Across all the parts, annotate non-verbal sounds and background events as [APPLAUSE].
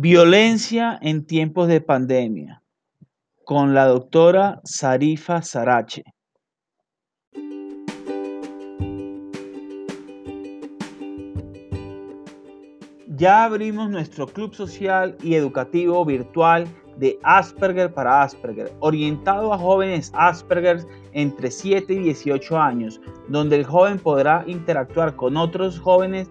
Violencia en tiempos de pandemia con la doctora Sarifa Sarache. Ya abrimos nuestro club social y educativo virtual de Asperger para Asperger, orientado a jóvenes Asperger entre 7 y 18 años, donde el joven podrá interactuar con otros jóvenes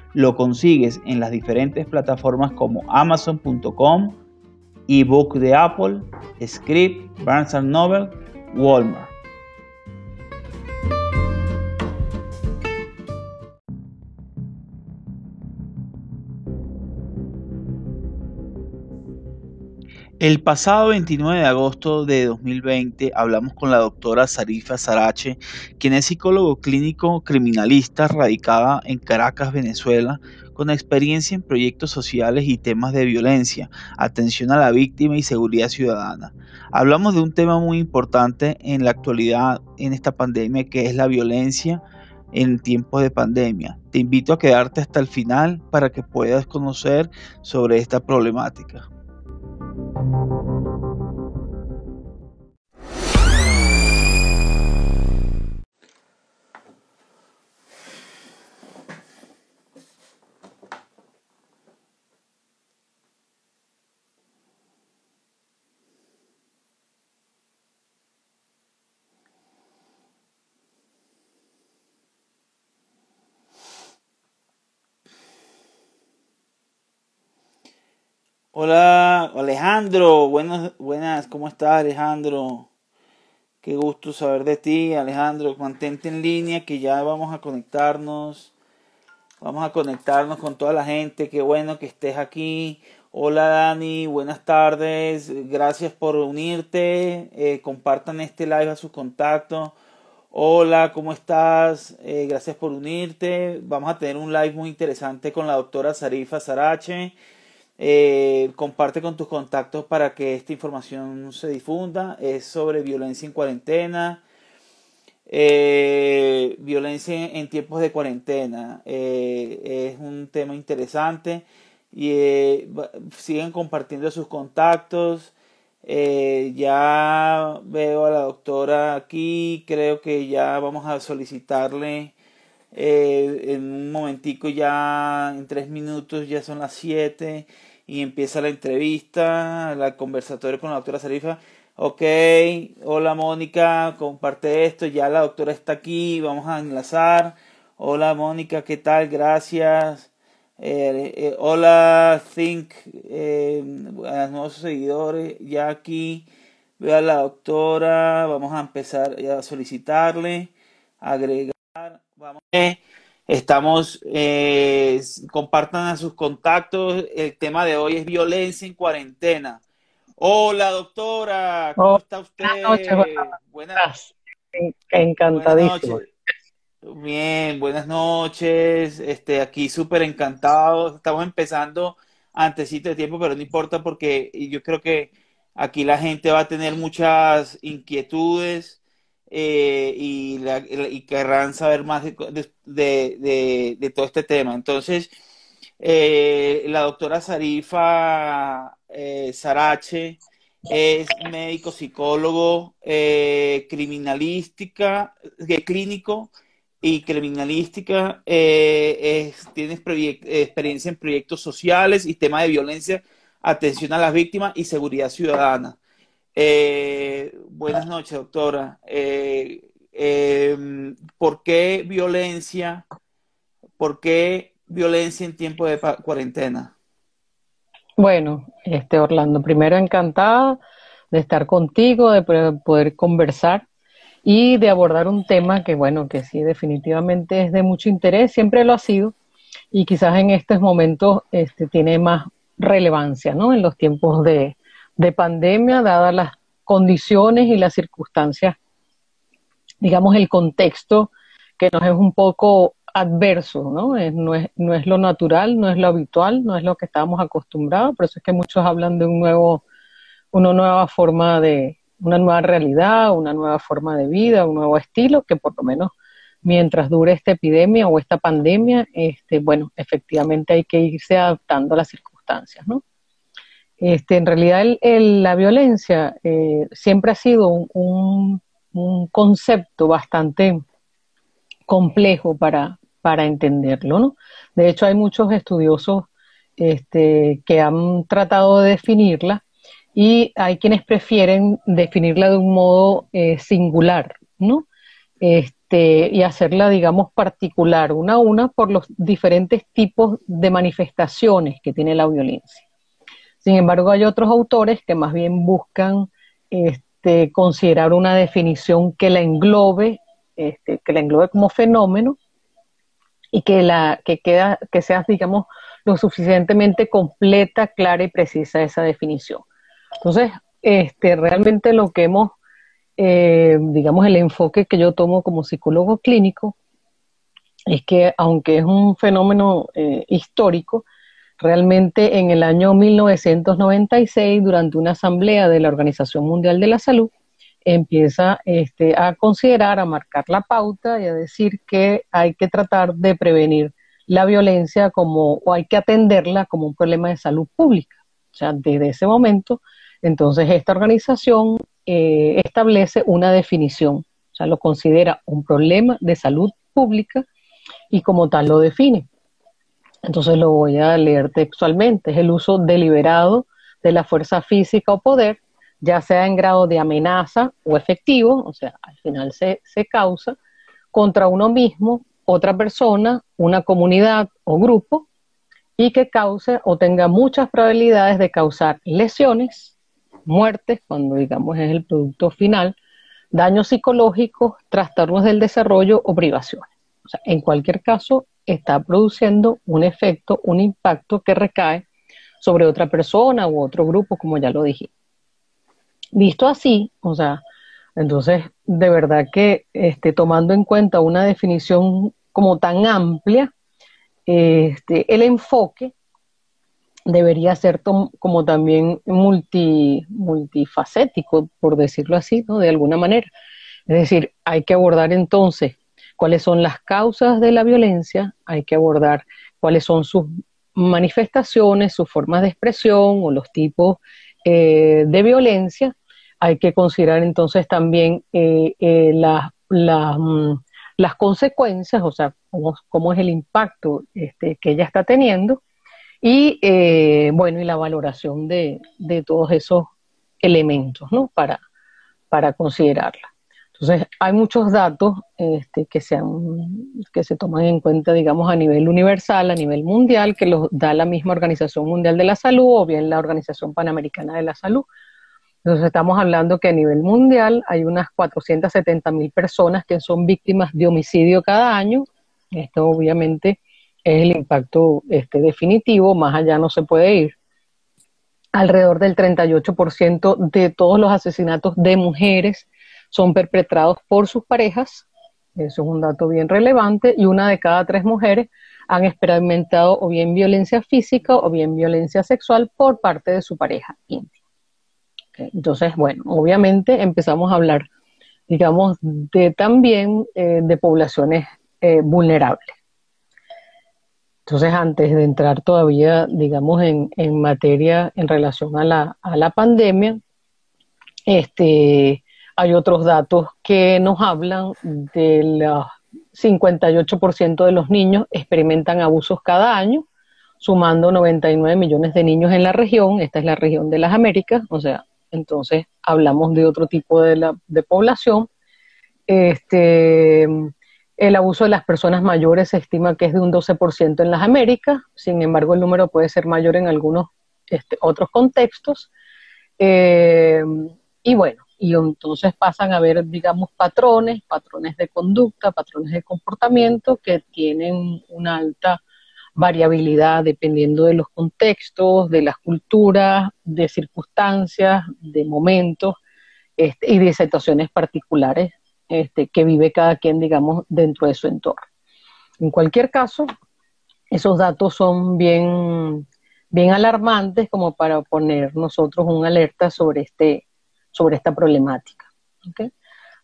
lo consigues en las diferentes plataformas como amazon.com, ebook de Apple, Script, Barnes Noble, Walmart. El pasado 29 de agosto de 2020 hablamos con la doctora Sarifa Sarache, quien es psicólogo clínico criminalista radicada en Caracas, Venezuela, con experiencia en proyectos sociales y temas de violencia, atención a la víctima y seguridad ciudadana. Hablamos de un tema muy importante en la actualidad en esta pandemia que es la violencia en tiempos de pandemia. Te invito a quedarte hasta el final para que puedas conocer sobre esta problemática. Hola. Alejandro, buenas, buenas, ¿cómo estás Alejandro? Qué gusto saber de ti Alejandro, mantente en línea que ya vamos a conectarnos, vamos a conectarnos con toda la gente, qué bueno que estés aquí. Hola Dani, buenas tardes, gracias por unirte, eh, compartan este live a sus contactos. Hola, ¿cómo estás? Eh, gracias por unirte. Vamos a tener un live muy interesante con la doctora Sarifa Sarache. Eh, comparte con tus contactos para que esta información se difunda. Es sobre violencia en cuarentena. Eh, violencia en tiempos de cuarentena. Eh, es un tema interesante. Y siguen compartiendo sus contactos. ya veo a la doctora aquí. Creo que ya vamos a solicitarle. en un momentico ya en tres minutos ya son las siete y empieza la entrevista, la conversatoria con la doctora Sarifa. Ok, hola Mónica, comparte esto, ya la doctora está aquí, vamos a enlazar. Hola Mónica, ¿qué tal? Gracias. Eh, eh, hola Think, eh, a los nuevos seguidores, ya aquí veo a la doctora, vamos a empezar a solicitarle, agregar, vamos. Estamos, eh, compartan a sus contactos. El tema de hoy es violencia en cuarentena. Hola, doctora. ¿Cómo está usted? Buenas noches. Encantadísimo. Bien, buenas noches. Este, aquí súper encantado. Estamos empezando antesito de tiempo, pero no importa porque yo creo que Aquí la gente va a tener muchas inquietudes eh, y, querrán saber más de, todo este tema. Entonces, eh, la doctora Sarifa eh, Sarache es médico, psicólogo, criminalística, clínico y criminalística, eh, tienes experiencia en proyectos sociales y temas de violencia, atención a las víctimas y seguridad ciudadana. Eh, buenas noches, doctora. Eh, em, ¿Por qué violencia? ¿Por qué violencia en tiempo de cuarentena? Bueno, este Orlando, primero encantada de estar contigo, de poder conversar y de abordar un tema que, bueno, que sí, definitivamente es de mucho interés, siempre lo ha sido, y quizás en estos momentos este, tiene más relevancia, ¿no? En los tiempos de, pandemia, dadas las condiciones y las circunstancias, digamos, el contexto que nos es un poco adverso, ¿no? no, es, no es lo natural, no es lo habitual, no es lo que estábamos acostumbrados, por eso es que muchos hablan de un nuevo, una nueva forma de, una nueva realidad, una nueva forma de vida, un nuevo estilo, que por lo menos mientras dure esta epidemia o esta pandemia, este, bueno, efectivamente hay que irse adaptando a las circunstancias, ¿no? Este, en realidad la violencia eh, siempre ha sido un, concepto bastante complejo para, para entenderlo, ¿no? De hecho, hay muchos estudiosos este, que han tratado de definirla y hay quienes prefieren definirla de un modo eh, singular, ¿no? Este, y hacerla, digamos, particular, una a una, por los diferentes tipos de manifestaciones que tiene la violencia. Sin embargo, hay otros autores que más bien buscan este, considerar una definición que la englobe, este, que la englobe como fenómeno y que, la, que, queda, que sea, digamos, lo suficientemente completa, clara y precisa esa definición. Entonces, este, realmente lo que hemos, eh, digamos, el enfoque que yo tomo como psicólogo clínico es que aunque es un fenómeno eh, histórico, realmente en el año 1996, durante una asamblea de la Organización Mundial de la Salud, empieza este, a considerar, a marcar la pauta y a decir que hay que tratar de prevenir la violencia como, o hay que atenderla como un problema de salud pública. O sea, desde ese momento entonces, esta organización eh, establece una definición, o sea, lo considera un problema de salud pública y como tal lo define. Entonces lo voy a leer textualmente. Es el uso deliberado de la fuerza física o poder, ya sea en grado de amenaza o efectivo, o sea, al final se, se causa, contra uno mismo, otra persona, una comunidad o grupo, y que cause o tenga muchas probabilidades de causar lesiones, muertes, cuando digamos es el producto final, daños psicológicos, trastornos del desarrollo o privaciones. O sea, en cualquier caso, está produciendo un efecto, un impacto que recae sobre otra persona u otro grupo, como ya lo dije. Visto así, o sea, entonces, de verdad que este, tomando en cuenta una definición como tan amplia, este, el enfoque debería ser como también multi, multifacético, por decirlo así, ¿no? De alguna manera. Es decir, hay que abordar entonces cuáles son las causas de la violencia, hay que abordar cuáles son sus manifestaciones, sus formas de expresión o los tipos eh, de violencia. Hay que considerar entonces también eh, eh, mm, las consecuencias, o sea, cómo, es el impacto este, que ella está teniendo y eh, bueno, y la valoración de, todos esos elementos, ¿no? Para, para considerarla. Entonces, hay muchos datos este, que, se que se toman en cuenta, digamos, a nivel universal, a nivel mundial, que los da la misma Organización Mundial de la Salud o bien la Organización Panamericana de la Salud. Entonces, estamos hablando que a nivel mundial hay unas 470 mil personas que son víctimas de homicidio cada año. Esto obviamente es el impacto este, definitivo, más allá no se puede ir. Alrededor del 38% de todos los asesinatos de mujeres son perpetrados por sus parejas, eso es un dato bien relevante, y una de cada tres mujeres han experimentado o bien violencia física o bien violencia sexual por parte de su pareja íntima. Entonces, bueno, obviamente empezamos a hablar, digamos, de también eh, de poblaciones eh, vulnerables. Entonces, antes de entrar todavía, digamos, en, en materia en relación a la, a la pandemia, este, hay otros datos que nos hablan del 58% de los niños experimentan abusos cada año, sumando 99 millones de niños en la región. Esta es la región de las Américas, o sea, entonces hablamos de otro tipo de, la, de población. Este, el abuso de las personas mayores se estima que es de un 12% en las Américas, sin embargo el número puede ser mayor en algunos este, otros contextos. Eh, y bueno, y entonces pasan a ver, digamos, patrones, patrones de conducta, patrones de comportamiento que tienen una alta variabilidad dependiendo de los contextos, de las culturas, de circunstancias, de momentos este, y de situaciones particulares este, que vive cada quien, digamos, dentro de su entorno. En cualquier caso, esos datos son bien, bien alarmantes como para poner nosotros una alerta sobre, este, sobre esta problemática.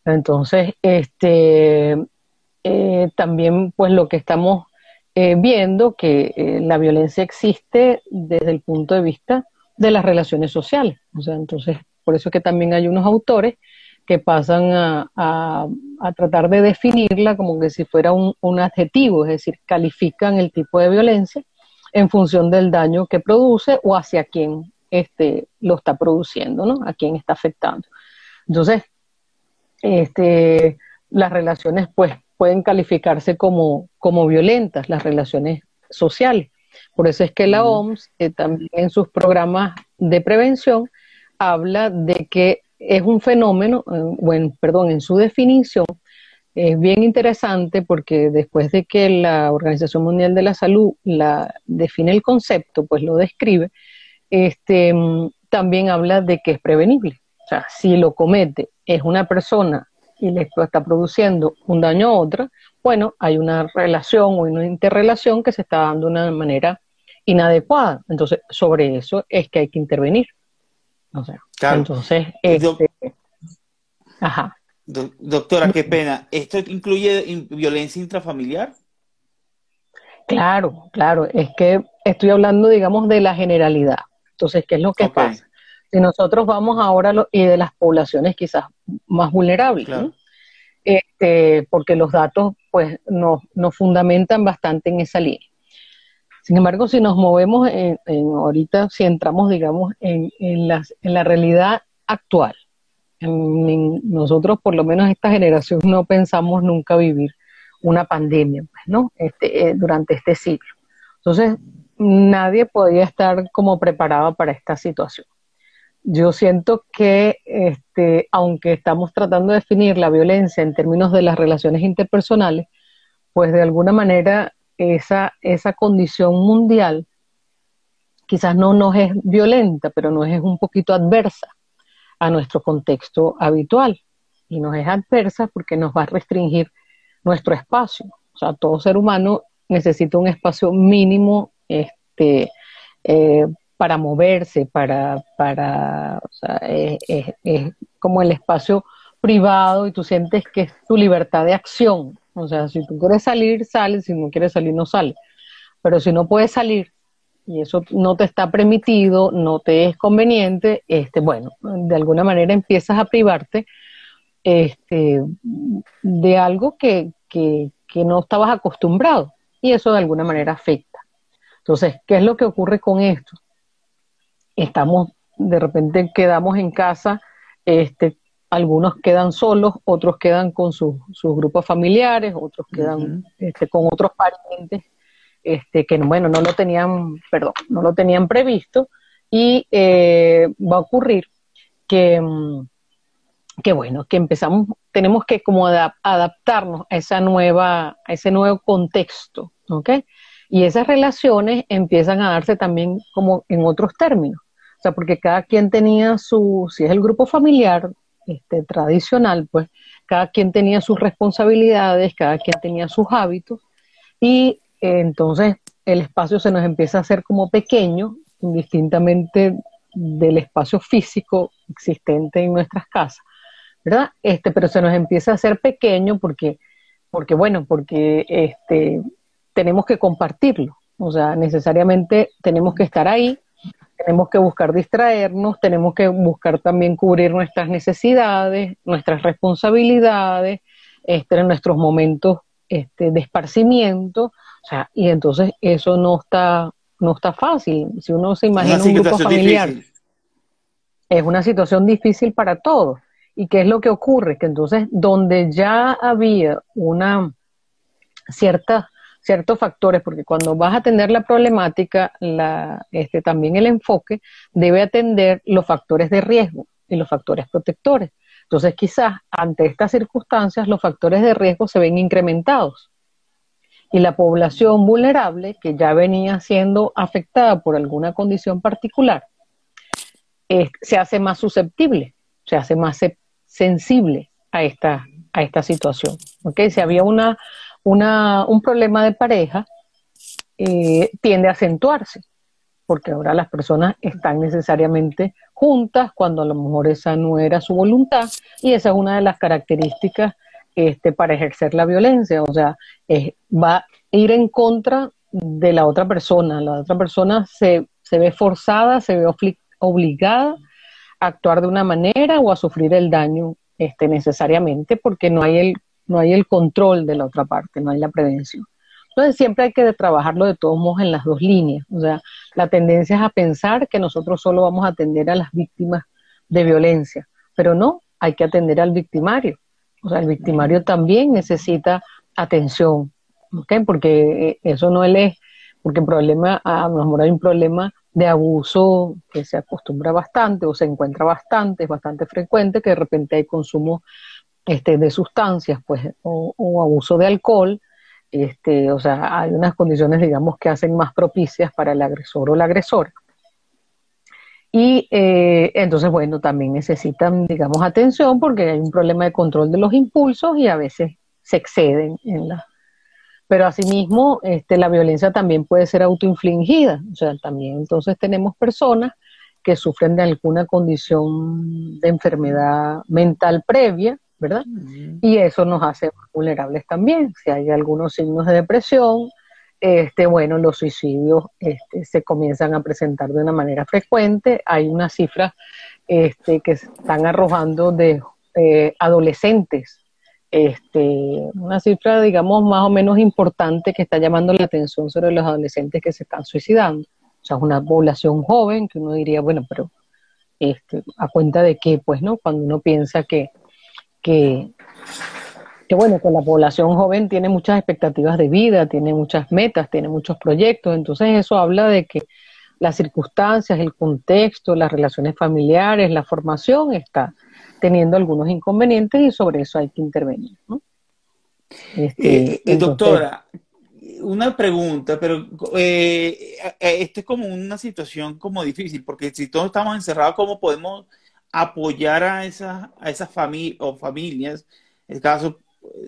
Entonces, este, eh, también pues lo que estamos eh, viendo que eh, la violencia existe desde el punto de vista de las relaciones sociales. O sea, entonces, por eso es que también hay unos autores que pasan a, tratar de definirla como que si fuera un, adjetivo, es decir, califican el tipo de violencia en función del daño que produce o hacia quién este, lo está produciendo, ¿no? A quién está afectando. Entonces, este, las relaciones, pues, pueden calificarse como, como violentas, las relaciones sociales. Por eso es que la OMS eh, también en sus programas de prevención habla de que es un fenómeno, bueno, eh, perdón, en su definición, es bien interesante porque después de que la Organización Mundial de la Salud la define el concepto, pues lo describe, este, también habla de que es prevenible. O sea, si lo comete es una persona y le está produciendo un daño a otra, bueno, hay una relación o una interrelación que se está dando de una manera inadecuada. Entonces, sobre eso es que hay que intervenir. O sea, entonces, este, ajá. doctora, qué pena. ¿Esto incluye violencia intrafamiliar? Claro, claro. Es que estoy hablando, digamos, de la generalidad. Entonces, ¿qué es lo que pasa? Si nosotros vamos ahora y de las poblaciones quizás más vulnerables, este, porque los datos pues nos, fundamentan bastante en esa línea. Sin embargo, si nos movemos en, ahorita, si entramos, digamos, en, en, en la realidad actual, nosotros, por lo menos esta generación, no pensamos nunca vivir una pandemia, pues, ¿no? Este, eh, durante este siglo. Entonces, nadie podía estar como preparado para esta situación yo siento que este, aunque estamos tratando de definir la violencia en términos de las relaciones interpersonales, pues de alguna manera esa, esa condición mundial quizás no nos es violenta, pero nos es un poquito adversa a nuestro contexto habitual. Y nos es adversa porque nos va a restringir nuestro espacio. O sea, todo ser humano necesita un espacio mínimo este, eh, para moverse, para, para sea, es, como el espacio privado y tú sientes que es tu libertad de acción. O sea, si tú quieres salir, sales, si no quieres salir, no sales. Pero si no puedes salir y eso no te está permitido, no te es conveniente, este, bueno, de alguna manera empiezas a privarte este, de algo que, que, que no estabas acostumbrado y eso de alguna manera afecta. Entonces, ¿qué es lo que ocurre con esto? estamos, de repente quedamos en casa, este, algunos quedan solos, otros quedan con sus, grupos familiares, otros quedan este, con otros parientes, este, que bueno, no lo tenían, perdón, no lo tenían previsto, y eh, va a ocurrir que, mm, que bueno, que empezamos, tenemos que como adaptarnos a esa nueva, a ese nuevo contexto, ¿ok? Y esas relaciones empiezan a darse también como en otros términos. O sea, porque cada quien tenía su, si es el grupo familiar este, tradicional, pues cada quien tenía sus responsabilidades, cada quien tenía sus hábitos y eh, entonces el espacio se nos empieza a hacer como pequeño, indistintamente del espacio físico existente en nuestras casas, ¿verdad? Este, pero se nos empieza a hacer pequeño porque, porque bueno, porque este, tenemos que compartirlo, o sea, necesariamente tenemos que estar ahí, tenemos que buscar distraernos, tenemos que buscar también cubrir nuestras necesidades, nuestras responsabilidades, este, nuestros momentos este, de esparcimiento, o sea, y entonces eso no está, no está fácil. Si uno se imagina un grupo familiar, es una situación difícil para todos. ¿Y qué es lo que ocurre? Que entonces, donde ya había una cierta ciertos factores, porque cuando vas a atender la problemática, este, también el enfoque debe atender los factores de riesgo y los factores protectores. Entonces, quizás ante estas circunstancias, los factores de riesgo se ven incrementados. Y la población vulnerable, que ya venía siendo afectada por alguna condición particular, se hace más susceptible, se hace más sensible a esta, a esta situación. Si había una una, un problema de pareja, eh, tiende a acentuarse, porque ahora las personas están necesariamente juntas cuando a lo mejor esa no era su voluntad y esa es una de las características este, para ejercer la violencia, o sea, va a ir en contra de la otra persona, la otra persona se, se ve forzada, se ve obligada a actuar de una manera o a sufrir el daño este, necesariamente porque no hay el no hay el control de la otra parte, no hay la prevención. Entonces siempre hay que trabajarlo de todos modos en las dos líneas. O sea, la tendencia es a pensar que nosotros solo vamos a atender a las víctimas de violencia, pero no, hay que atender al victimario. O sea, el victimario también necesita atención, ¿ok? Porque eso no es, porque el problema, a lo mejor hay un problema de abuso que se acostumbra bastante o se encuentra bastante, es bastante frecuente, que de repente hay consumo este, de sustancias, pues, o, abuso de alcohol, este, o sea, hay unas condiciones, digamos, que hacen más propicias para el agresor o la agresora. Y eh, entonces, bueno, también necesitan, digamos, atención porque hay un problema de control de los impulsos y a veces se exceden en la... Pero asimismo, este, la violencia también puede ser autoinfligida, o sea, también entonces tenemos personas que sufren de alguna condición de enfermedad mental previa, ¿verdad? Y eso nos hace vulnerables también. Si hay algunos signos de depresión, este, bueno, los suicidios este, se comienzan a presentar de una manera frecuente. Hay unas cifras este, que están arrojando de eh, adolescentes, este, una cifra, digamos, más o menos importante que está llamando la atención sobre los adolescentes que se están suicidando. O sea, es una población joven que uno diría, bueno, pero este, a cuenta de qué, pues, ¿no? Cuando uno piensa que que, bueno, que la población joven tiene muchas expectativas de vida, tiene muchas metas, tiene muchos proyectos, entonces eso habla de que las circunstancias, el contexto, las relaciones familiares, la formación está teniendo algunos inconvenientes y sobre eso hay que intervenir. Este, eh, eh, doctora, una pregunta, pero eh, esto es como una situación como difícil, porque si todos estamos encerrados, ¿cómo podemos apoyar a esas, a esas familias o familias, el caso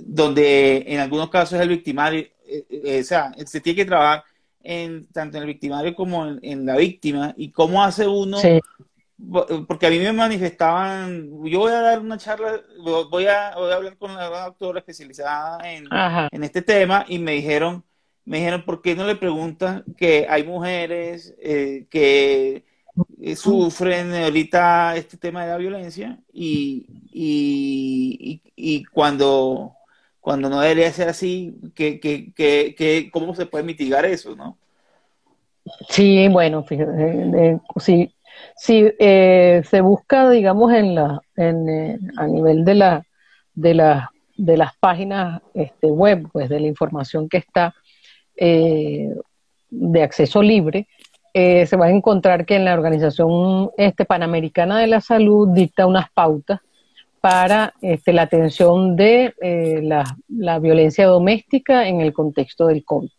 donde en algunos casos el victimario, eh, eh, o sea, se tiene que trabajar en, tanto en el victimario como en, la víctima y cómo hace uno, porque a mí me manifestaban, yo voy a dar una charla, voy a, voy a hablar con la doctora especializada en, en este tema y me dijeron, me dijeron, ¿por qué no le preguntan que hay mujeres eh, que eh, sufren ahorita este tema de la violencia y, y, cuando, cuando no debería ser así, que, que, que, ¿cómo se puede mitigar eso? ¿no? Sí, bueno, fíjate, sí, sí eh, se busca, digamos, en la, en, eh, a nivel de la, de la, de las páginas este, web, pues de la información que está de acceso libre, eh, se va a encontrar que en la Organización este, Panamericana de la Salud dicta unas pautas para este, la atención de eh, la, violencia doméstica en el contexto del COVID,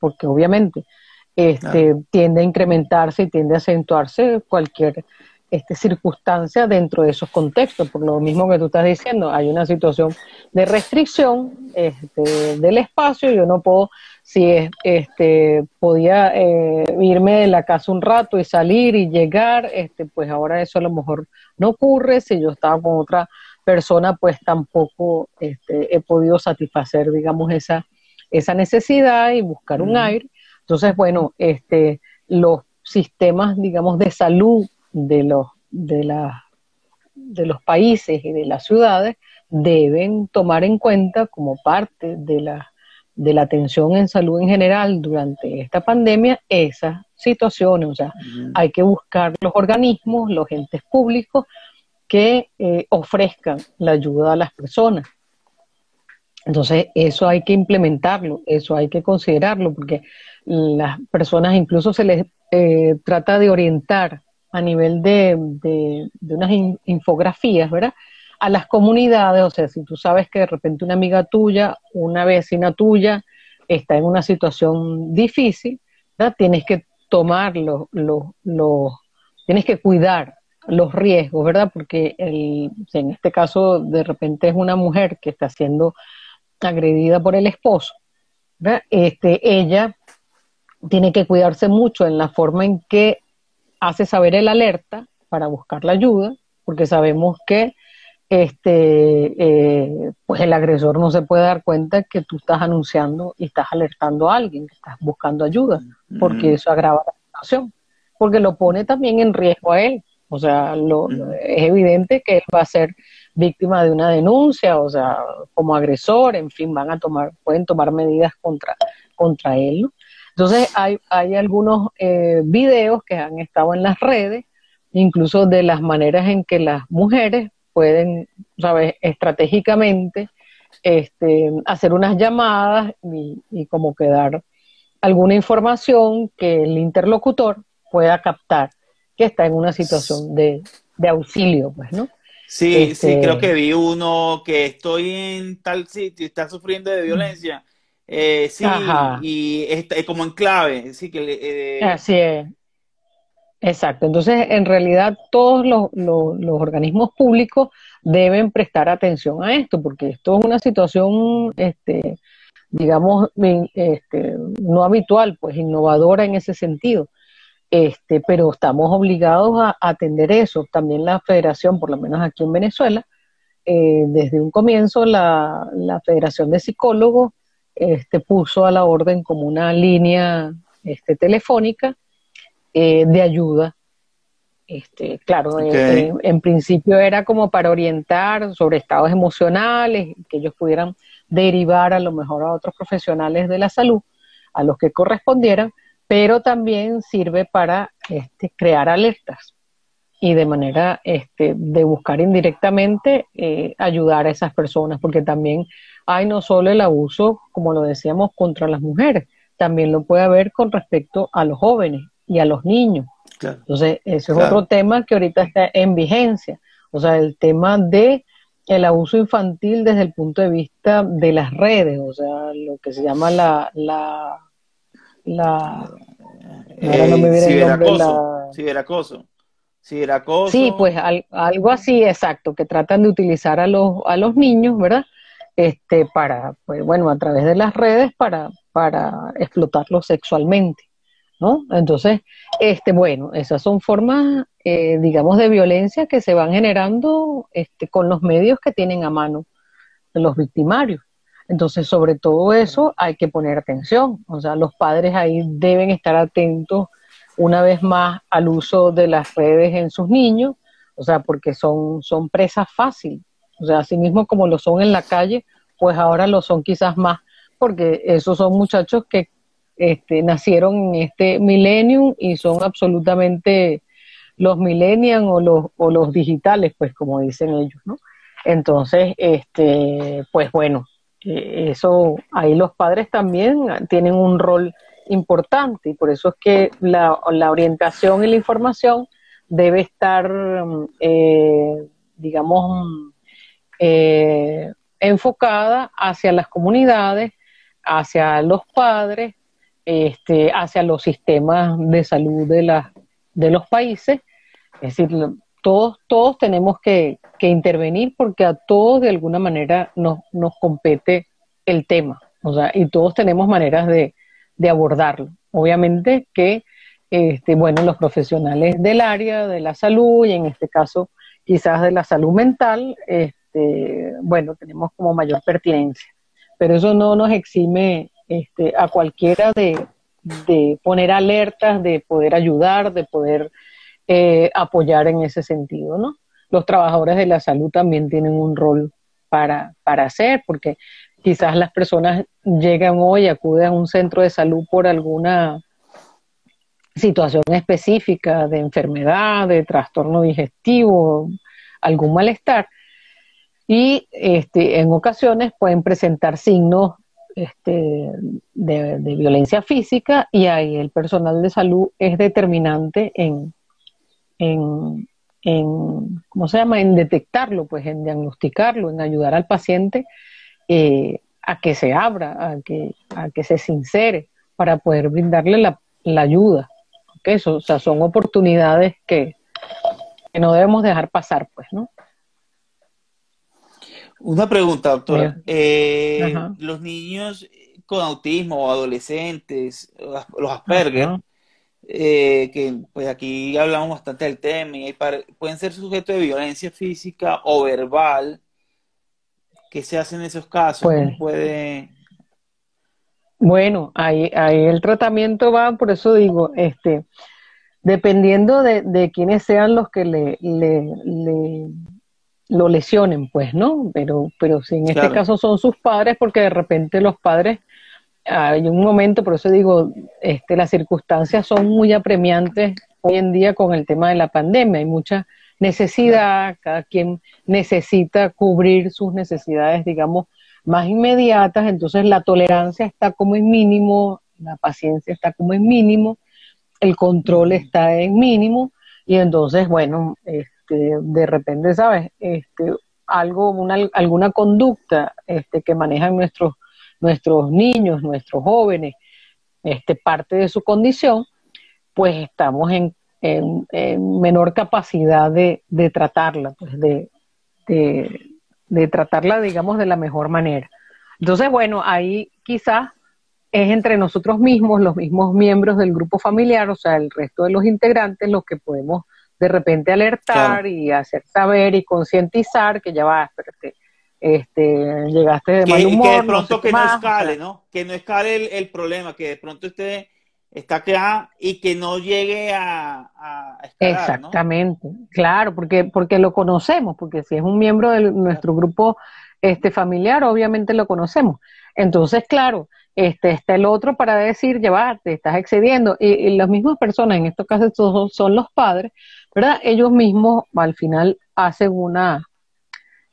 porque obviamente este, tiende a incrementarse y tiende a acentuarse cualquier este, circunstancia dentro de esos contextos, por lo mismo que tú estás diciendo, hay una situación de restricción este, del espacio, yo no puedo, si este, podía eh, irme de la casa un rato y salir y llegar, este, pues ahora eso a lo mejor no ocurre, si yo estaba con otra persona, pues tampoco este, he podido satisfacer, digamos, esa, esa necesidad y buscar un aire. Entonces, bueno, este, los sistemas, digamos, de salud de los, de, la, de los países y de las ciudades deben tomar en cuenta como parte de la, de la atención en salud en general durante esta pandemia esas situaciones. O sea, hay que buscar los organismos, los entes públicos que eh, ofrezcan la ayuda a las personas. Entonces, eso hay que implementarlo, eso hay que considerarlo, porque las personas incluso se les eh, trata de orientar a nivel de, de, unas infografías, ¿verdad? A las comunidades, o sea, si tú sabes que de repente una amiga tuya, una vecina tuya está en una situación difícil. Tienes que tomar los, los, tienes que cuidar los riesgos, ¿verdad? Porque el, en este caso de repente es una mujer que está siendo agredida por el esposo. Este, ella tiene que cuidarse mucho en la forma en que hace saber el alerta para buscar la ayuda, porque sabemos que este, eh, pues el agresor no se puede dar cuenta que tú estás anunciando y estás alertando a alguien, que estás buscando ayuda, porque eso agrava la situación, porque lo pone también en riesgo a él. O sea, lo, es evidente que él va a ser víctima de una denuncia, o sea, como agresor, en fin, van a tomar, pueden tomar medidas contra, contra él. ¿no? Entonces hay, hay algunos eh, videos que han estado en las redes, incluso de las maneras en que las mujeres pueden, ¿sabes?, estratégicamente este, hacer unas llamadas y, y como que dar alguna información que el interlocutor pueda captar que está en una situación de, de auxilio, pues, ¿no? Sí, sí, este creo que vi uno que estoy en tal sitio y está sufriendo de violencia eh, sí, y es, como en clave, sí que... Eh, Así es. Exacto. Entonces, en realidad, todos los, los, organismos públicos deben prestar atención a esto, porque esto es una situación, este, digamos, este, no habitual, pues innovadora en ese sentido. Este, pero estamos obligados a, atender eso. También la federación, por lo menos aquí en Venezuela, eh, desde un comienzo, la, la Federación de Psicólogos este, puso a la orden como una línea este, telefónica eh, de ayuda. Este, claro, eh, en, principio era como para orientar sobre estados emocionales, que ellos pudieran derivar a lo mejor a otros profesionales de la salud, a los que correspondieran, pero también sirve para este, crear alertas y de manera este, de buscar indirectamente eh, ayudar a esas personas, porque también hay no solo el abuso, como lo decíamos, contra las mujeres, también lo puede haber con respecto a los jóvenes y a los niños. Entonces, ese es otro tema que ahorita está en vigencia. O sea, el tema de el abuso infantil desde el punto de vista de las redes, o sea, lo que se llama la la la no me ciberacoso, ciberacoso. Ciberacoso. Sí, pues algo así, exacto, que tratan de utilizar a los a los niños, ¿verdad? este, para, pues bueno, a través de las redes para, para explotarlo sexualmente, ¿no? Entonces, este, bueno, esas son formas, eh, digamos, de violencia que se van generando este, con los medios que tienen a mano los victimarios. Entonces, sobre todo eso hay que poner atención. O sea, los padres ahí deben estar atentos una vez más al uso de las redes en sus niños, o sea, porque son, son presas fáciles. O sea, así mismo como lo son en la calle, pues ahora lo son quizás más, porque esos son muchachos que este, nacieron en este millennium y son absolutamente los millennials o los, o los digitales, pues como dicen ellos, ¿no? Entonces, este, pues bueno, eh, eso, ahí los padres también tienen un rol importante y por eso es que la, la orientación y la información debe estar, eh, digamos, eh, enfocada hacia las comunidades, hacia los padres, este, hacia los sistemas de salud de, la, de los países, Es decir, todos, todos tenemos que, intervenir porque a todos de alguna manera nos, nos compete el tema, o sea, y todos tenemos maneras de, de abordarlo. Obviamente que, este, bueno, los profesionales del área de la salud y en este caso quizás de la salud mental, este, bueno, tenemos como mayor pertinencia. Pero eso no nos exime este, a cualquiera de, de poner alertas, de poder ayudar, de poder eh, apoyar en ese sentido, ¿no? Los trabajadores de la salud también tienen un rol para, para hacer, porque quizás las personas llegan hoy, acuden a un centro de salud por alguna situación específica de enfermedad, de trastorno digestivo, algún malestar, y este, en ocasiones pueden presentar signos este, de, de, violencia física y ahí el personal de salud es determinante en, en, en, ¿cómo se llama?, en detectarlo, pues en diagnosticarlo, en ayudar al paciente eh, a que se abra, a que, a que se sincere, para poder brindarle la, la ayuda. Eso, o sea, son oportunidades que, que no debemos dejar pasar, pues, ¿no? Una pregunta, doctora. Eh, los niños con autismo o adolescentes, los Asperger, eh, que pues aquí hablamos bastante del tema, y pueden ser sujetos de violencia física o verbal. ¿Qué se hace en esos casos? Pues, puede... Bueno, ahí, ahí el tratamiento va, por eso digo, este, dependiendo de, de quiénes sean los que le, le, lo lesionen, pues, ¿no? Pero, pero si en este caso son sus padres, porque de repente los padres hay un momento, por eso digo, este, las circunstancias son muy apremiantes hoy en día con el tema de la pandemia. Hay mucha necesidad, cada quien necesita cubrir sus necesidades, digamos, más inmediatas, entonces la tolerancia está como en mínimo, la paciencia está como en mínimo, el control está en mínimo, y entonces, bueno, este, de repente, ¿sabes? Este, algo, una, alguna conducta este, que manejan nuestros nuestros niños, nuestros jóvenes, este, parte de su condición, pues estamos en, menor capacidad de, tratarla, pues de, de, tratarla, digamos, de la mejor manera. Entonces, bueno, ahí quizás es entre nosotros mismos, los mismos miembros del grupo familiar, o sea, el resto de los integrantes, los que podemos de repente alertar y hacer saber y concientizar que ya va, espérate, este, llegaste de mal humor. Que de pronto que no escale, ¿no? Que no escale el, problema, que de pronto usted está acá y que no llegue a, escalar, Exactamente, claro, porque, porque lo conocemos, porque si es un miembro de nuestro grupo este, familiar, obviamente lo conocemos. Entonces, claro, este, está el otro para decir, llevarte, estás excediendo. Y, las mismas personas, en estos casos son, son los padres, ¿verdad? Ellos mismos al final hacen una,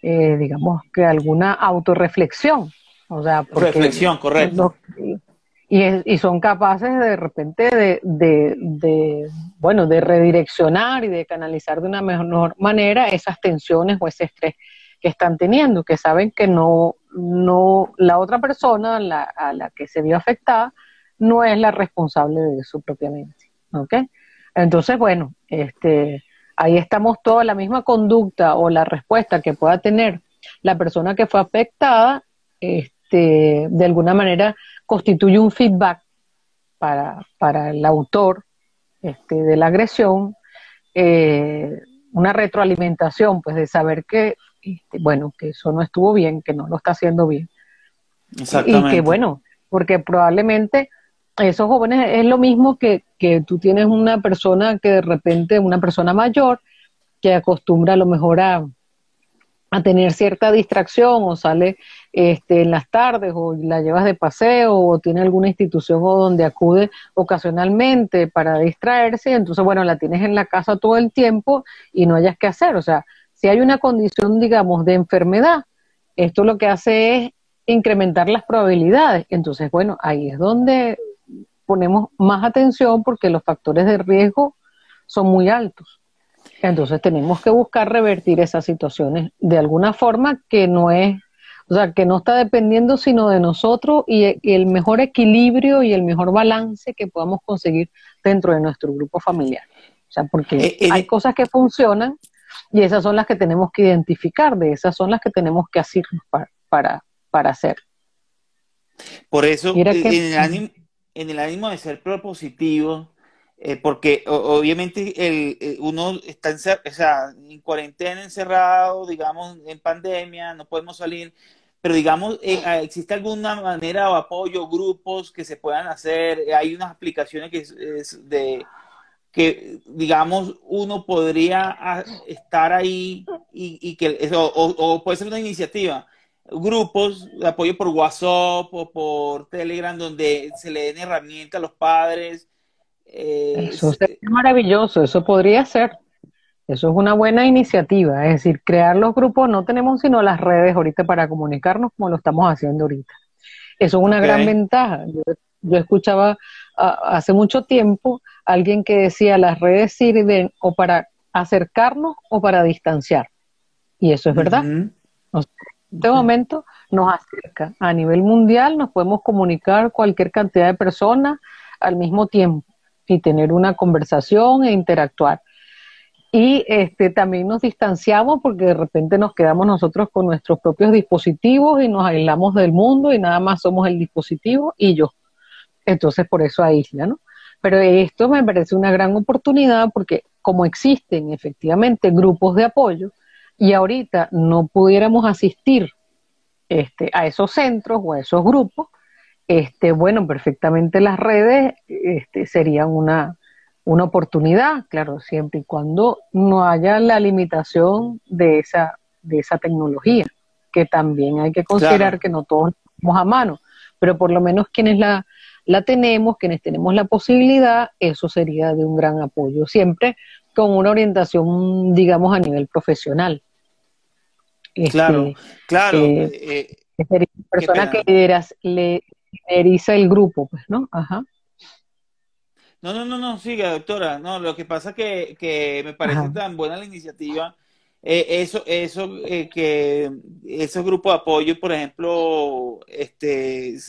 eh, digamos que alguna autorreflexión. O sea, reflexión, correcto. y, son capaces de repente de, de, bueno, de redireccionar y de canalizar de una mejor manera esas tensiones o ese estrés que están teniendo, que saben que no, no, la otra persona la, a la que se vio afectada no es la responsable de su propia mente. ¿Ok? Entonces, bueno, este, ahí estamos toda la misma conducta o la respuesta que pueda tener la persona que fue afectada, este, de alguna manera constituye un feedback para, para el autor este, de la agresión, eh, una retroalimentación, pues de saber que, este, bueno, que eso no estuvo bien, que no lo está haciendo bien. Y que, bueno, porque probablemente esos jóvenes es lo mismo que, que tú tienes una persona que de repente, una persona mayor, que acostumbra a lo mejor a, a tener cierta distracción o sale este, en las tardes o la llevas de paseo o tiene alguna institución o donde acude ocasionalmente para distraerse, entonces bueno, la tienes en la casa todo el tiempo y no hayas que hacer. O sea, si hay una condición, digamos, de enfermedad, esto lo que hace es incrementar las probabilidades. Entonces, bueno, ahí es donde ponemos más atención porque los factores de riesgo son muy altos. Entonces tenemos que buscar revertir esas situaciones de alguna forma que no es, o sea, que no está dependiendo sino de nosotros y, el mejor equilibrio y el mejor balance que podamos conseguir dentro de nuestro grupo familiar. sea, porque eh, eh, hay cosas que funcionan y esas son las que tenemos que identificar, de esas son las que tenemos que hacernos para, para, hacer. Por eso, en, el ánimo, en el ánimo de ser propositivo, eh, porque obviamente el, uno está en, en cuarentena, encerrado, digamos, en pandemia, no podemos salir, pero digamos, eh, ah, ¿existe alguna manera o apoyo, grupos que se puedan hacer? Hay unas aplicaciones que es, de que, digamos, uno podría ah, estar ahí y, que eso, o, puede ser una iniciativa, grupos de apoyo por WhatsApp o por Telegram donde se le den herramientas a los padres. Eh, eso es maravilloso, eso podría ser. Eso es una buena iniciativa, es decir, crear los grupos, no tenemos sino las redes ahorita para comunicarnos como lo estamos haciendo ahorita. Eso es una gran ventaja. Yo, escuchaba hace mucho tiempo alguien que decía las redes sirven o para acercarnos o para distanciar. Y eso es verdad. en este momento nos acerca. A nivel mundial nos podemos comunicar cualquier cantidad de personas al mismo tiempo y tener una conversación e interactuar y este, también nos distanciamos porque de repente nos quedamos nosotros con nuestros propios dispositivos y nos aislamos del mundo y nada más somos el dispositivo y yo. Entonces por eso aísla, ¿no? Pero esto me parece una gran oportunidad porque como existen efectivamente grupos de apoyo y ahorita no pudiéramos asistir este, a esos centros o a esos grupos, este, bueno, perfectamente las redes este, serían una, una oportunidad, claro, siempre y cuando no haya la limitación de esa, de esa tecnología, que también hay que considerar que no todos estamos a mano, pero por lo menos quienes la, la tenemos, quienes tenemos la posibilidad, eso sería de un gran apoyo, siempre con una orientación, digamos, a nivel profesional. claro, este, claro. Eh, eh, persona que lideras, le lideriza el grupo, pues, ¿no? Ajá. No, no, no, no, siga, doctora. No, lo que pasa es que, que me parece tan buena la iniciativa. Eh, eso, eso, eh, que esos grupos de apoyo, por ejemplo, este,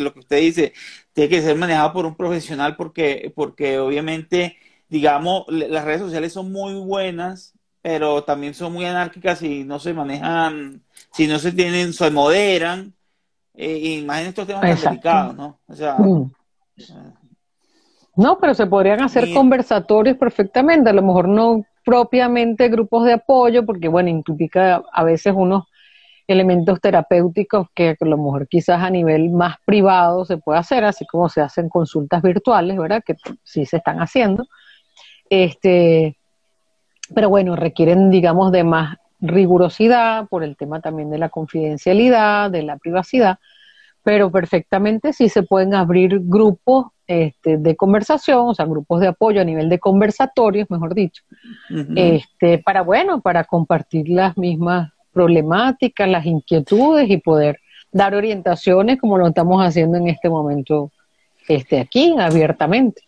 lo que usted dice, tiene que ser manejado por un profesional porque, porque obviamente, digamos, las redes sociales son muy buenas, pero también son muy anárquicas y no se manejan, si no se tienen, se moderan. Eh, imaginen estos temas tan delicados, ¿no? O sea, mm. No, pero se podrían hacer conversatorios perfectamente, a lo mejor no propiamente grupos de apoyo, porque bueno, implica a veces unos elementos terapéuticos que a lo mejor quizás a nivel más privado se puede hacer, así como se hacen consultas virtuales, ¿verdad? Que sí se están haciendo. Este, pero bueno, requieren, digamos, de más rigurosidad por el tema también de la confidencialidad, de la privacidad, pero perfectamente sí se pueden abrir grupos este, de conversación, o sea, grupos de apoyo a nivel de conversatorios, mejor dicho, este, para, bueno, para compartir las mismas problemáticas, las inquietudes y poder dar orientaciones como lo estamos haciendo en este momento este, aquí, abiertamente.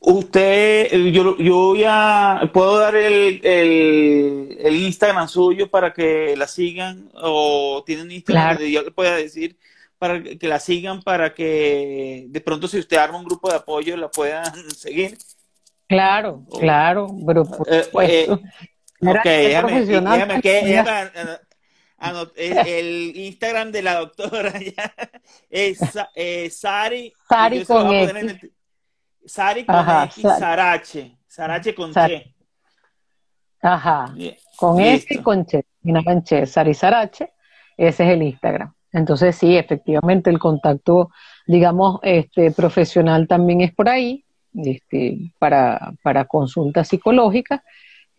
Usted, yo, yo ya puedo dar el, el, Instagram suyo para que la sigan o tienen Instagram donde yo le pueda decir para que la sigan, para que de pronto si usted arma un grupo de apoyo la puedan [LAUGHS] seguir. Claro, claro, pero por supuesto. El, Instagram de la doctora [LAUGHS] ya es eh, Sari. Sari con X. Sari con X, Sarache. Sarache con Che. Ajá. Con S y con Che. Che, Sari Sarache. Ese es el Instagram. Entonces sí, efectivamente el contacto, digamos, este, profesional también es por ahí, este, para, para consultas psicológicas,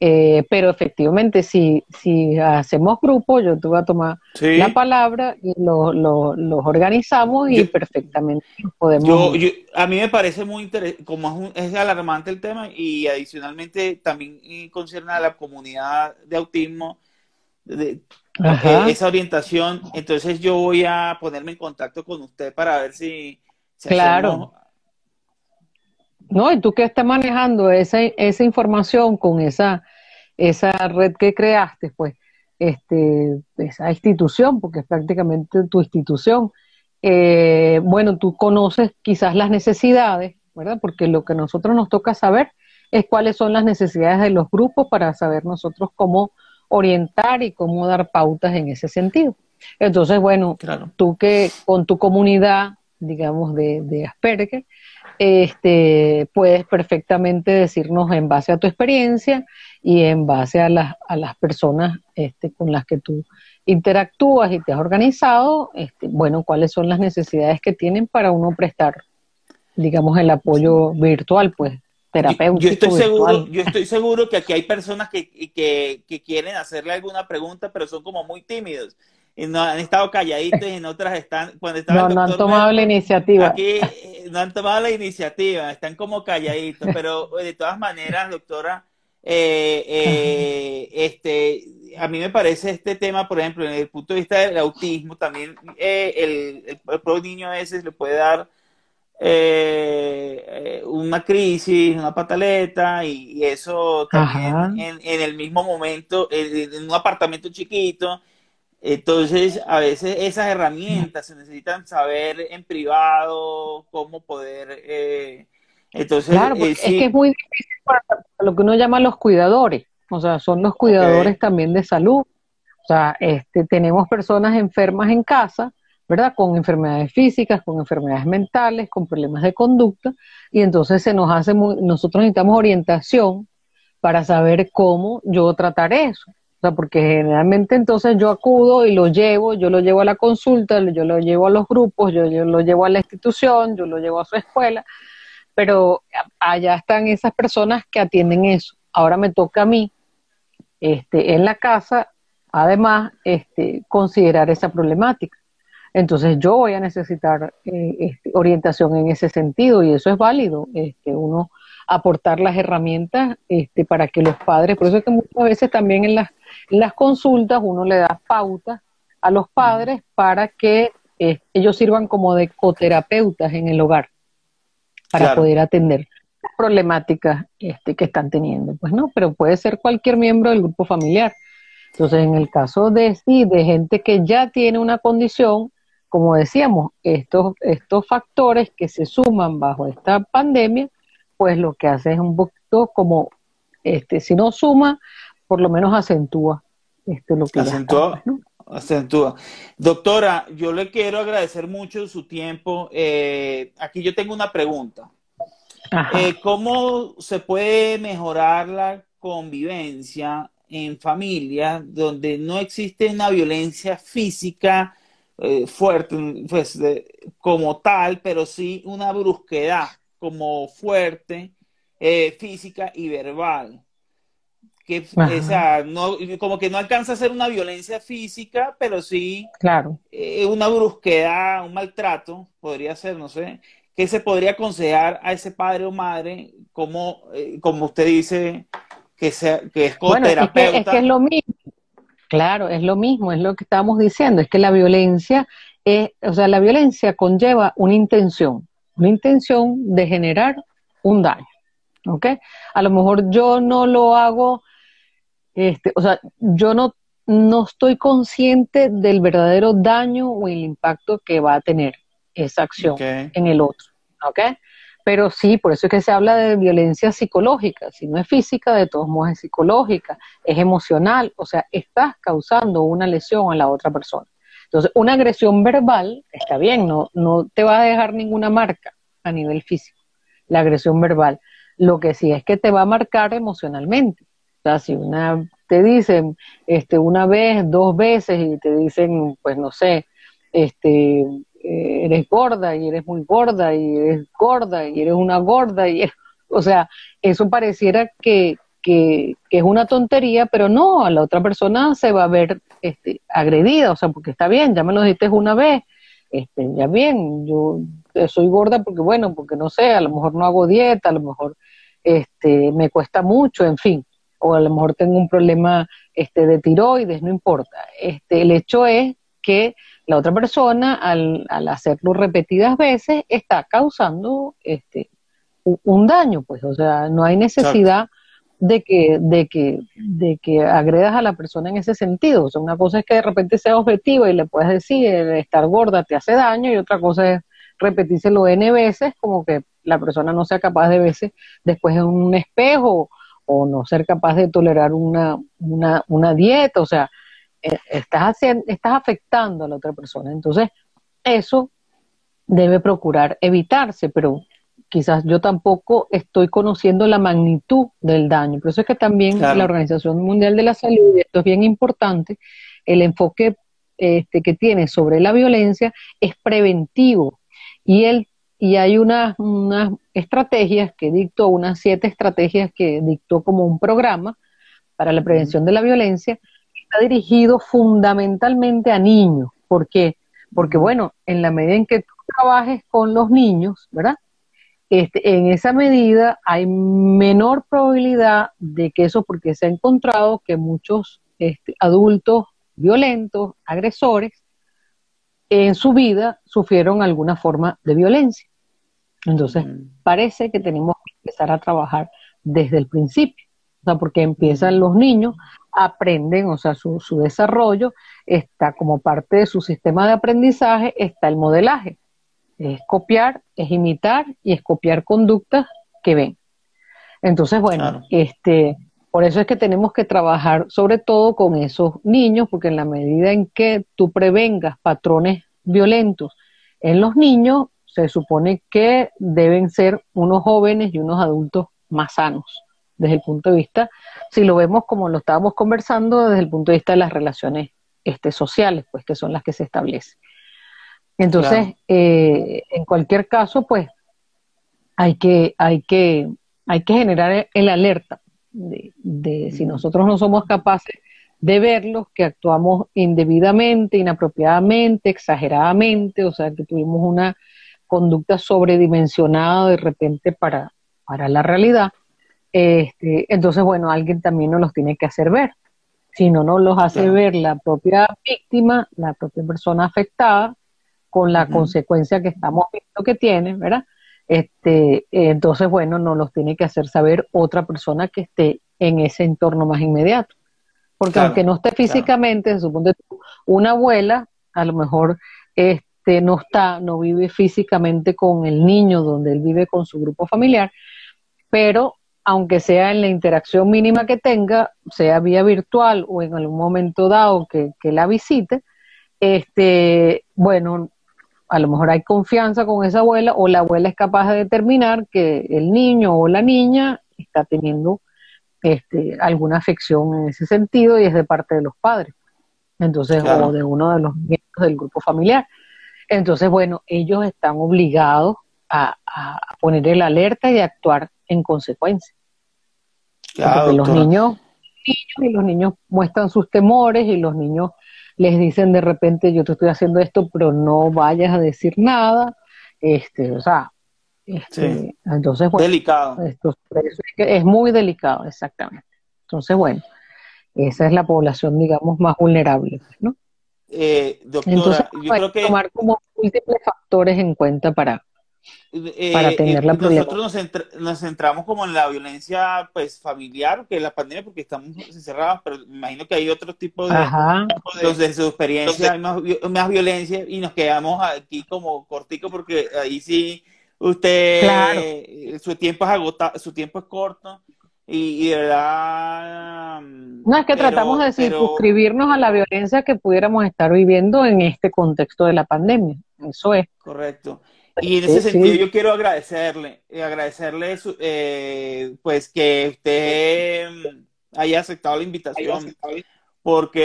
eh, pero efectivamente si, si hacemos grupos, yo te voy a tomar la palabra y los organizamos y perfectamente podemos... Yo, a mí me parece muy interesante, como es, es, alarmante el tema y adicionalmente también concierne a la comunidad de autismo, de, esa orientación. Entonces yo voy a ponerme en contacto con usted para ver si... claro. No, y tú que estás manejando esa, esa información con esa, esa red que creaste, pues, este, esa institución, porque es prácticamente tu institución, eh, bueno, tú conoces quizás las necesidades, ¿verdad? Porque lo que nosotros nos toca saber es cuáles son las necesidades de los grupos para saber nosotros cómo orientar y cómo dar pautas en ese sentido. Entonces, bueno, tú que con tu comunidad, digamos, de, de Asperger, este, puedes perfectamente decirnos en base a tu experiencia y en base a las, a las personas este, con las que tú interactúas y te has organizado, este, bueno, cuáles son las necesidades que tienen para uno prestar, digamos, el apoyo virtual, pues, terapéutico. Yo, estoy seguro, yo estoy seguro que aquí hay personas que, que, que quieren hacerle alguna pregunta, pero son como muy tímidos no, han estado calladitos y en otras están cuando no, no han tomado la iniciativa aquí eh, no han tomado la iniciativa están como calladitos [LAUGHS] pero de todas maneras doctora eh, eh, este a mí me parece este tema por ejemplo en el punto de vista del autismo también el, el, el, niño ese le puede dar una crisis, una pataleta y, eso también en, en, el mismo momento, en, un apartamento chiquito, entonces, a veces esas herramientas se necesitan saber en privado cómo poder... Eh, entonces, claro, eh, es que es muy difícil para lo que uno llama los cuidadores, o sea, son los cuidadores también de salud. O sea, este, tenemos personas enfermas en casa, ¿verdad? Con enfermedades físicas, con enfermedades mentales, con problemas de conducta, y entonces se nos hace muy, nosotros necesitamos orientación para saber cómo yo tratar eso. O sea, porque generalmente entonces yo acudo y lo llevo, yo lo llevo a la consulta, yo lo llevo a los grupos, yo, lo llevo a la institución, yo lo llevo a su escuela, pero allá están esas personas que atienden eso. Ahora me toca a mí, este, en la casa, además, este, considerar esa problemática. Entonces yo voy a necesitar eh, este, orientación en ese sentido y eso es válido. Este, uno aportar las herramientas este, para que los padres, por eso es que muchas veces también en las, las consultas uno le da pautas a los padres para que eh, ellos sirvan como de coterapeutas en el hogar para poder atender las problemáticas este, que están teniendo. Pues no, pero puede ser cualquier miembro del grupo familiar. Entonces, en el caso de sí, de gente que ya tiene una condición, como decíamos, estos, estos factores que se suman bajo esta pandemia, pues lo que hace es un poquito como, este, si no suma, por lo menos acentúa este, lo que acentúa. Acentúa. Doctora, yo le quiero agradecer mucho su tiempo. Eh, aquí yo tengo una pregunta. Eh, ¿Cómo se puede mejorar la convivencia en familia donde no existe una violencia física eh, fuerte, pues, como tal, pero sí una brusquedad como fuerte, eh, física y verbal. Que, no, como que no alcanza a ser una violencia física, pero sí claro. Eh, una brusquedad, un maltrato, podría ser, no sé, ¿qué se podría aconsejar a ese padre o madre, como, eh, como usted dice, que, sea, que es coterapeuta? Bueno, es, que, es lo mismo. Claro, es lo mismo, es lo que estábamos diciendo, es que la violencia, es, o sea, la violencia conlleva una intención una intención de generar un daño. ¿Ok? A lo mejor yo no lo hago, este, o sea, yo no, no estoy consciente del verdadero daño o el impacto que va a tener esa acción en el otro. ¿Ok? Pero sí, por eso es que se habla de violencia psicológica. Si no es física, de todos modos es psicológica, es emocional, o sea, estás causando una lesión a la otra persona. Entonces, una agresión verbal está bien, no, no te va a dejar ninguna marca a nivel físico, la agresión verbal. Lo que sí es que te va a marcar emocionalmente. O sea, si una te dicen este una vez, dos veces y te dicen, pues no sé, este eres gorda y eres muy gorda y eres gorda y eres una gorda y [LAUGHS] o sea, eso pareciera que, que, es una tontería, pero no, a la otra persona se va a ver este, agredida, o sea, porque está bien, ya me lo dijiste una vez, este, ya bien, yo soy gorda porque, bueno, porque no sé, a lo mejor no hago dieta, a lo mejor este, me cuesta mucho, en fin, o a lo mejor tengo un problema este, de tiroides, no importa. Este, el hecho es que la otra persona, al, al hacerlo repetidas veces, está causando este, un daño, pues, o sea, no hay necesidad de que, de que, de que agredas a la persona en ese sentido. O sea, una cosa es que de repente sea objetiva y le puedes decir estar gorda te hace daño y otra cosa es repetírselo N veces como que la persona no sea capaz de verse después en un espejo o no ser capaz de tolerar una, una, una dieta, o sea, estás, haciendo, estás afectando a la otra persona. Entonces, eso debe procurar evitarse, pero quizás yo tampoco estoy conociendo la magnitud del daño. Por eso es que también la Organización Mundial de la Salud, y esto es bien importante, el enfoque este, que tiene sobre la violencia es preventivo. Y, él, y hay unas, unas estrategias que dictó, unas siete estrategias que dictó como un programa para la prevención de la violencia, está dirigido fundamentalmente a niños. ¿Por qué? Porque, bueno, en la medida en que tú trabajes con los niños, ¿verdad? Este, en esa medida hay menor probabilidad de que eso, porque se ha encontrado que muchos este, adultos violentos, agresores, en su vida sufrieron alguna forma de violencia. Entonces, parece que tenemos que empezar a trabajar desde el principio, o sea, porque empiezan los niños, aprenden, o sea, su, su desarrollo está como parte de su sistema de aprendizaje, está el modelaje. Es copiar, es imitar y es copiar conductas que ven. Entonces, bueno, este, por eso es que tenemos que trabajar sobre todo con esos niños, porque en la medida en que tú prevengas patrones violentos en los niños, se supone que deben ser unos jóvenes y unos adultos más sanos, desde el punto de vista, si lo vemos como lo estábamos conversando, desde el punto de vista de las relaciones este, sociales, pues que son las que se establecen. Entonces, eh, en cualquier caso, pues hay que, hay que, hay que generar el alerta de, si nosotros no somos capaces de verlos, que actuamos indebidamente, inapropiadamente, exageradamente, o sea, que tuvimos una conducta sobredimensionada de repente para, para la realidad, este, entonces, bueno, alguien también nos los tiene que hacer ver. Si no nos los hace ver la propia víctima, la propia persona afectada, con la consecuencia que estamos viendo que tiene, ¿verdad? Este, entonces, bueno, no los tiene que hacer saber otra persona que esté en ese entorno más inmediato. Porque aunque no esté físicamente, se supone una abuela a lo mejor este, no está, no vive físicamente con el niño donde él vive con su grupo familiar, pero aunque sea en la interacción mínima que tenga, sea vía virtual o en algún momento dado que, que la visite, este, bueno, a lo mejor hay confianza con esa abuela o la abuela es capaz de determinar que el niño o la niña está teniendo este, alguna afección en ese sentido y es de parte de los padres. Entonces, o de uno de los miembros del grupo familiar. Entonces, bueno, ellos están obligados a, poner el alerta y a actuar en consecuencia. Porque los niños, y los niños muestran sus temores y los niños les dicen de repente yo te estoy haciendo esto, pero no vayas a decir nada, este, o sea, este, entonces bueno, delicado. Esto, es, muy delicado, exactamente. Entonces bueno, esa es la población, digamos, más vulnerable, ¿no? Eh, doctora, yo creo que tomar como múltiples factores en cuenta para eh, para tener la Nosotros nos, centramos como en la violencia pues familiar, que es la pandemia, porque estamos encerrados, pero me imagino que hay otro tipo de... Entonces, su experiencia hay más, violencia y nos quedamos aquí como cortico porque ahí sí usted, su tiempo es agotado, su tiempo es corto. Y, de verdad. No, es que tratamos de circunscribirnos a la violencia que pudiéramos estar viviendo en este contexto de la pandemia. Eso es. Correcto. Y en ese sentido yo quiero agradecerle, eh, agradecerle eh, pues que usted mm, haya aceptado la invitación porque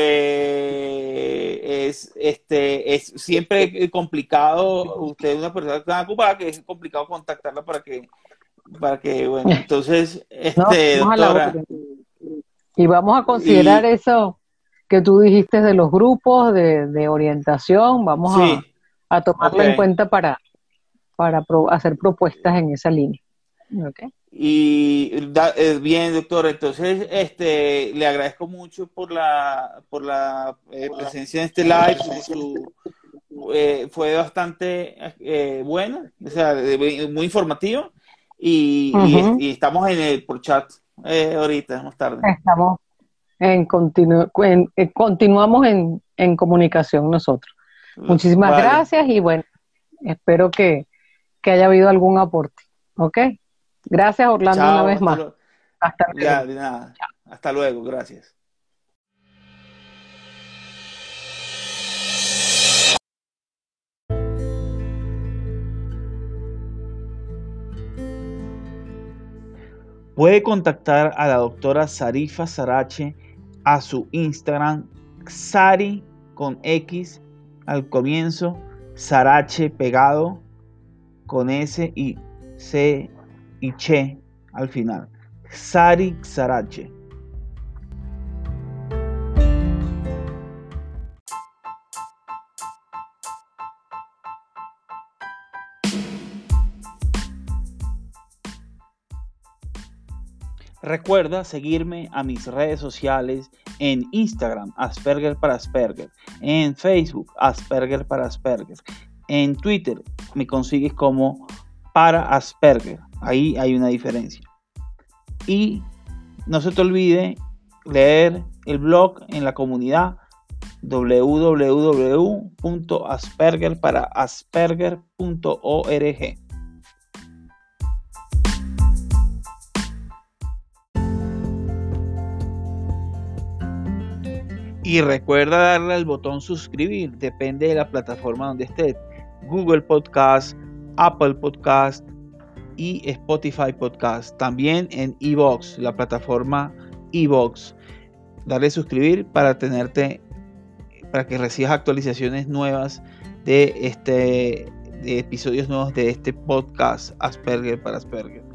es este es siempre complicado usted es una persona tan ocupada que es complicado contactarla para que para que bueno [LAUGHS] entonces este doctora. y vamos a considerar eso que tú dijiste de los grupos de, orientación vamos a, tomarlo en cuenta para para hacer propuestas en esa línea. Y eh, bien, doctor, entonces este le agradezco mucho por la por la eh, presencia en este live. Eh, fue bastante bueno, o sea, muy informativo y, estamos en el por chat ahorita, más tarde. Estamos en, continu continuamos en, en comunicación nosotros. Muchísimas gracias y bueno, espero que, que haya habido algún aporte. ¿Ok? Gracias, Orlando, una vez más. Hasta luego. Hasta luego, gracias. Puede contactar a la doctora Sarifa Sarache a su Instagram, Sari con X al comienzo, Sarache pegado con S y C y Che al final. Sari Sarache. Recuerda seguirme a mis redes sociales en Instagram, Asperger para Asperger, en Facebook, Asperger para Asperger, en Twitter me consigues como para Asperger, ahí hay una diferencia. Y no se te olvide leer el blog en la comunidad www.aspergerparaasperger.org. Y recuerda darle al botón suscribir, depende de la plataforma donde esté. Google Podcast, Apple Podcast y Spotify Podcast. También en Evox, la plataforma Evox. Darle suscribir para tenerte, para que recibas actualizaciones nuevas de este de episodios nuevos de este podcast Asperger para Asperger.